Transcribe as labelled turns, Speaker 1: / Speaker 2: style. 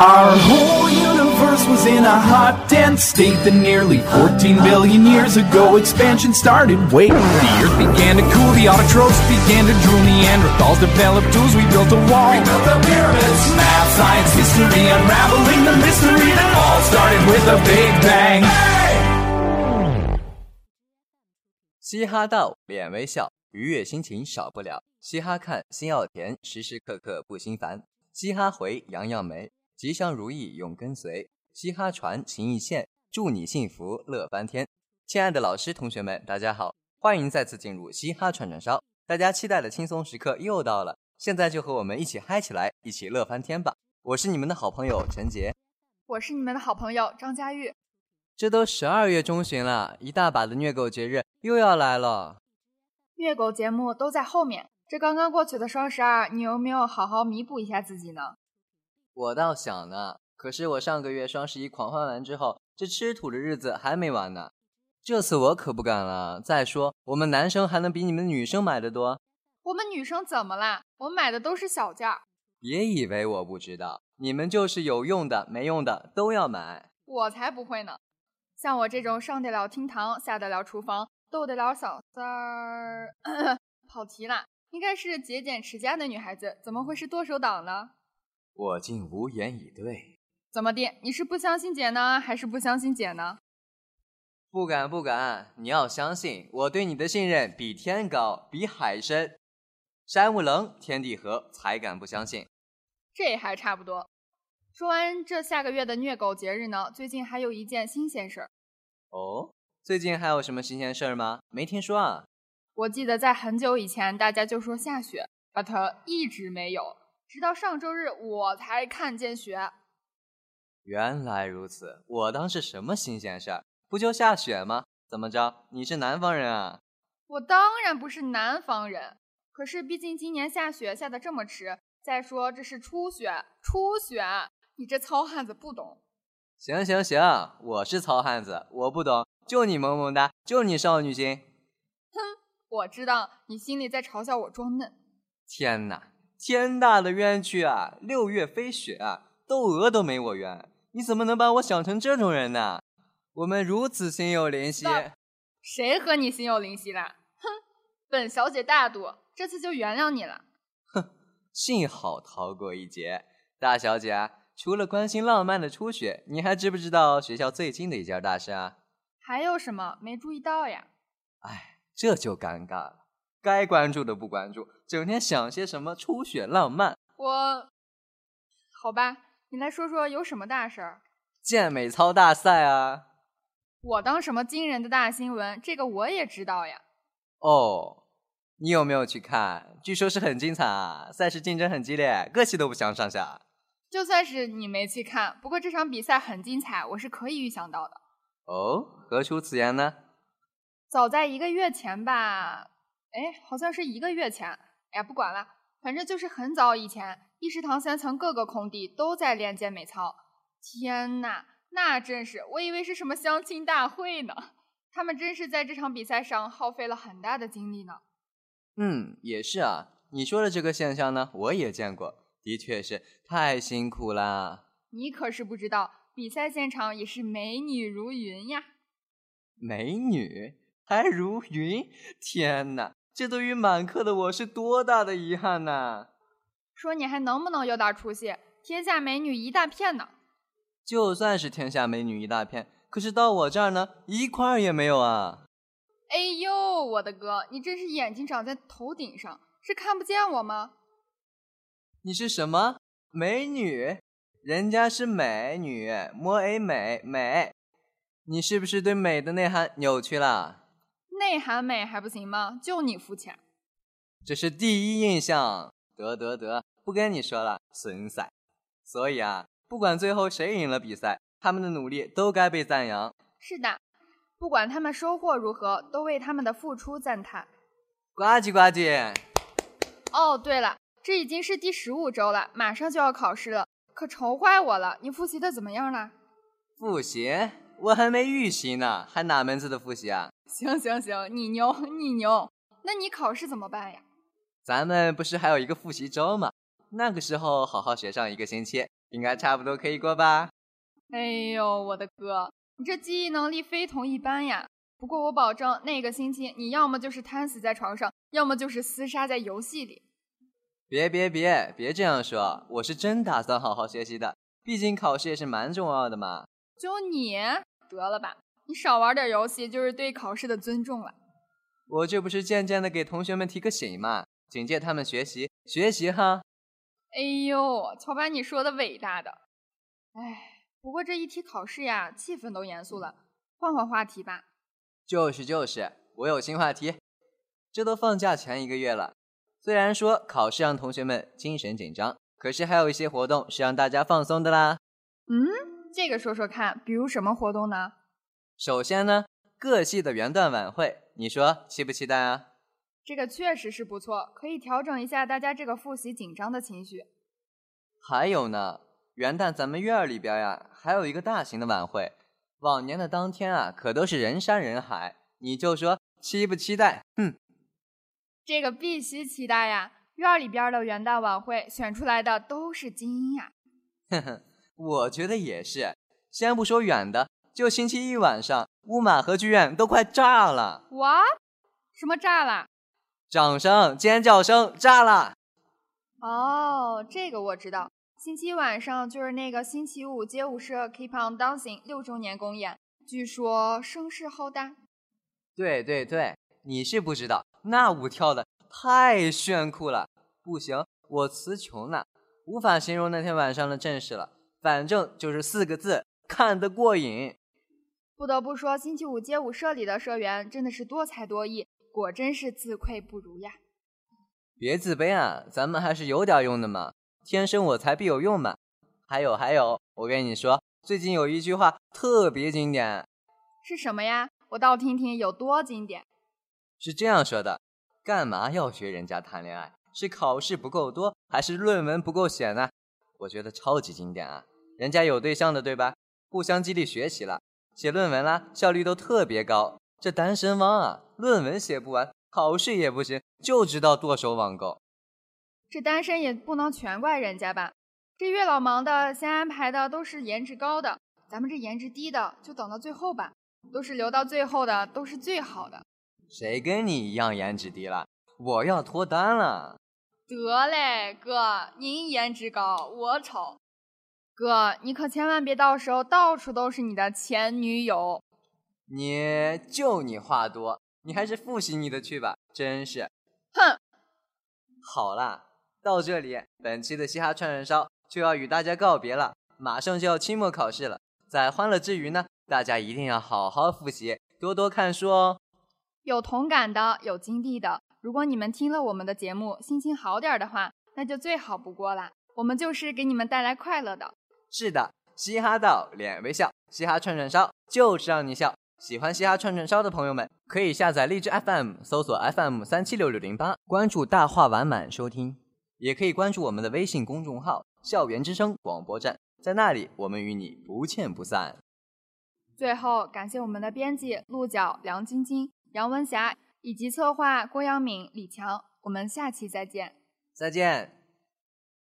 Speaker 1: Our whole universe was in a hot, dense state that nearly 14 billion years ago expansion started. Wait, the earth began to cool, the autotrophs began to drool, Neanderthals developed tools, we built a wall. We built the pyramids. Math, science, history, unraveling the mystery that all started with a big bang.
Speaker 2: 嘻哈到，脸微笑，愉悦心情少不了。嘻哈看，心要甜，时时刻刻不心烦。嘻哈回，样样美。 吉祥如意永跟随，嘻哈传情意线，祝你幸福乐翻天。亲爱的老师、同学们，大家好，欢迎再次进入嘻哈串串烧。大家期待的轻松时刻又到了，现在就和我们一起嗨起来，一起乐翻天吧！我是你们的好朋友陈杰，
Speaker 3: 我是你们的好朋友张佳玉。
Speaker 2: 这都十二月中旬了，一大把的虐狗节日又要来了。
Speaker 3: 虐狗节目都在后面，这刚刚过去的双十二，你有没有好好弥补一下自己呢？
Speaker 2: 我倒想呢，可是我上个月双十一狂欢完之后，这吃土的日子还没完呢。这次我可不敢了。再说，我们男生还能比你们女生买的多？
Speaker 3: 我们女生怎么啦？我们买的都是小件儿。
Speaker 2: 别以为我不知道，你们就是有用的、没用的都要买。
Speaker 3: 我才不会呢！像我这种上得了厅堂、下得了厨房、逗得了小三儿，跑题了，应该是节俭持家的女孩子，怎么会是剁手党呢？
Speaker 2: 我竟无言以对。
Speaker 3: 怎么的？你是不相信姐呢，还是不相信姐呢？
Speaker 2: 不敢不敢，你要相信，我对你的信任比天高，比海深。山无棱，天地合，才敢不相信。
Speaker 3: 这还差不多。说完这下个月的虐狗节日呢，最近还有一件新鲜事儿。
Speaker 2: 哦，最近还有什么新鲜事儿吗？没听说啊。
Speaker 3: 我记得在很久以前，大家就说下雪，but 一直没有。直到上周日，我才看见雪。
Speaker 2: 原来如此，我当是什么新鲜事儿？不就下雪吗？怎么着？你是南方人啊？
Speaker 3: 我当然不是南方人，可是毕竟今年下雪下的这么迟。再说这是初雪，初雪，你这糙汉子不懂。
Speaker 2: 行行行，我是糙汉子，我不懂，就你萌萌哒，就你少女心。
Speaker 3: 哼，我知道你心里在嘲笑我装嫩。
Speaker 2: 天哪！天大的冤屈啊！六月飞雪啊，窦娥都没我冤，你怎么能把我想成这种人呢？我们如此心有灵犀，
Speaker 3: 谁和你心有灵犀了？哼，本小姐大度，这次就原谅你了。
Speaker 2: 哼，幸好逃过一劫。大小姐，除了关心浪漫的初雪，你还知不知道学校最近的一件大事啊？
Speaker 3: 还有什么没注意到呀？
Speaker 2: 哎，这就尴尬了。该关注的不关注，整天想些什么初雪浪漫。
Speaker 3: 我，好吧，你来说说有什么大事儿？
Speaker 2: 健美操大赛啊！
Speaker 3: 我当什么惊人的大新闻？这个我也知道呀。
Speaker 2: 哦，你有没有去看？据说是很精彩啊，赛事竞争很激烈，各系都不相上下。
Speaker 3: 就算是你没去看，不过这场比赛很精彩，我是可以预想到的。
Speaker 2: 哦，何出此言呢？
Speaker 3: 早在一个月前吧。哎，好像是一个月前。哎呀，不管了，反正就是很早以前，一食堂三层各个空地都在练健美操。天呐，那真是，我以为是什么相亲大会呢。他们真是在这场比赛上耗费了很大的精力呢。
Speaker 2: 嗯，也是啊。你说的这个现象呢，我也见过，的确是太辛苦啦。
Speaker 3: 你可是不知道，比赛现场也是美女如云呀。
Speaker 2: 美女还如云？天哪！这对于满课的我是多大的遗憾呐！
Speaker 3: 说你还能不能有点出息？天下美女一大片呢。
Speaker 2: 就算是天下美女一大片，可是到我这儿呢，一块儿也没有啊！
Speaker 3: 哎呦，我的哥，你真是眼睛长在头顶上，是看不见我吗？
Speaker 2: 你是什么美女？人家是美女，摸 A 美美，你是不是对美的内涵扭曲了？
Speaker 3: 内涵美还不行吗？就你肤浅，
Speaker 2: 这是第一印象。得得得，不跟你说了，损仔。所以啊，不管最后谁赢了比赛，他们的努力都该被赞扬。
Speaker 3: 是的，不管他们收获如何，都为他们的付出赞叹。
Speaker 2: 呱唧呱唧。
Speaker 3: 哦，对了，这已经是第十五周了，马上就要考试了，可愁坏我了。你复习的怎么样了？
Speaker 2: 复习？我还没预习呢，还哪门子的复习啊？
Speaker 3: 行行行，你牛你牛，那你考试怎么办呀？
Speaker 2: 咱们不是还有一个复习周吗？那个时候好好学上一个星期，应该差不多可以过吧？
Speaker 3: 哎呦，我的哥，你这记忆能力非同一般呀！不过我保证，那个星期你要么就是瘫死在床上，要么就是厮杀在游戏里。
Speaker 2: 别别别别这样说，我是真打算好好学习的，毕竟考试也是蛮重要的嘛。
Speaker 3: 就你得了吧，你少玩点游戏就是对考试的尊重了。
Speaker 2: 我这不是渐渐的给同学们提个醒嘛，警戒他们学习学习哈。
Speaker 3: 哎呦，瞧把你说的伟大的。哎，不过这一提考试呀，气氛都严肃了，换换话题吧。
Speaker 2: 就是就是，我有新话题。这都放假前一个月了，虽然说考试让同学们精神紧张，可是还有一些活动是让大家放松的啦。
Speaker 3: 嗯。这个说说看，比如什么活动呢？
Speaker 2: 首先呢，各系的元旦晚会，你说期不期待啊？
Speaker 3: 这个确实是不错，可以调整一下大家这个复习紧张的情绪。
Speaker 2: 还有呢，元旦咱们院儿里边呀，还有一个大型的晚会，往年的当天啊，可都是人山人海，你就说期不期待？哼，
Speaker 3: 这个必须期待呀！院里边的元旦晚会选出来的都是精英呀。
Speaker 2: 哼哼。我觉得也是，先不说远的，就星期一晚上，乌马河剧院都快炸了。
Speaker 3: 哇，什么炸了？
Speaker 2: 掌声、尖叫声，炸了！
Speaker 3: 哦，这个我知道，星期一晚上就是那个星期五街舞社 Keep on Dancing 六周年公演，据说声势浩大。
Speaker 2: 对对对，你是不知道，那舞跳的太炫酷了，不行，我词穷了，无法形容那天晚上的阵势了。反正就是四个字，看得过瘾。
Speaker 3: 不得不说，星期五街舞社里的社员真的是多才多艺，果真是自愧不如呀。
Speaker 2: 别自卑啊，咱们还是有点用的嘛。天生我材必有用嘛。还有还有，我跟你说，最近有一句话特别经典。
Speaker 3: 是什么呀？我倒听听有多经典。
Speaker 2: 是这样说的：干嘛要学人家谈恋爱？是考试不够多，还是论文不够写呢？我觉得超级经典啊！人家有对象的，对吧？互相激励学习了，写论文啦，效率都特别高。这单身汪啊，论文写不完，考试也不行，就知道剁手网购。
Speaker 3: 这单身也不能全怪人家吧？这月老忙的，先安排的都是颜值高的，咱们这颜值低的就等到最后吧。都是留到最后的，都是最好的。
Speaker 2: 谁跟你一样颜值低了？我要脱单了。
Speaker 3: 得嘞，哥，您颜值高，我丑。哥，你可千万别到时候到处都是你的前女友。
Speaker 2: 你就你话多，你还是复习你的去吧，真是。
Speaker 3: 哼。
Speaker 2: 好啦，到这里，本期的嘻哈串串烧就要与大家告别了。马上就要期末考试了，在欢乐之余呢，大家一定要好好复习，多多看书哦。
Speaker 3: 有同感的，有经历的。如果你们听了我们的节目，心情好点的话，那就最好不过啦。我们就是给你们带来快乐的。
Speaker 2: 是的，嘻哈到脸微笑，嘻哈串串烧就是让你笑。喜欢嘻哈串串烧的朋友们，可以下载荔枝 FM，搜索 FM 三七六六零八，关注大话完满收听。也可以关注我们的微信公众号“校园之声广播站”，在那里我们与你不见不散。
Speaker 3: 最后，感谢我们的编辑鹿角、梁晶晶、杨文霞。以及策划郭阳敏、李强，我们下期再见。
Speaker 2: 再见。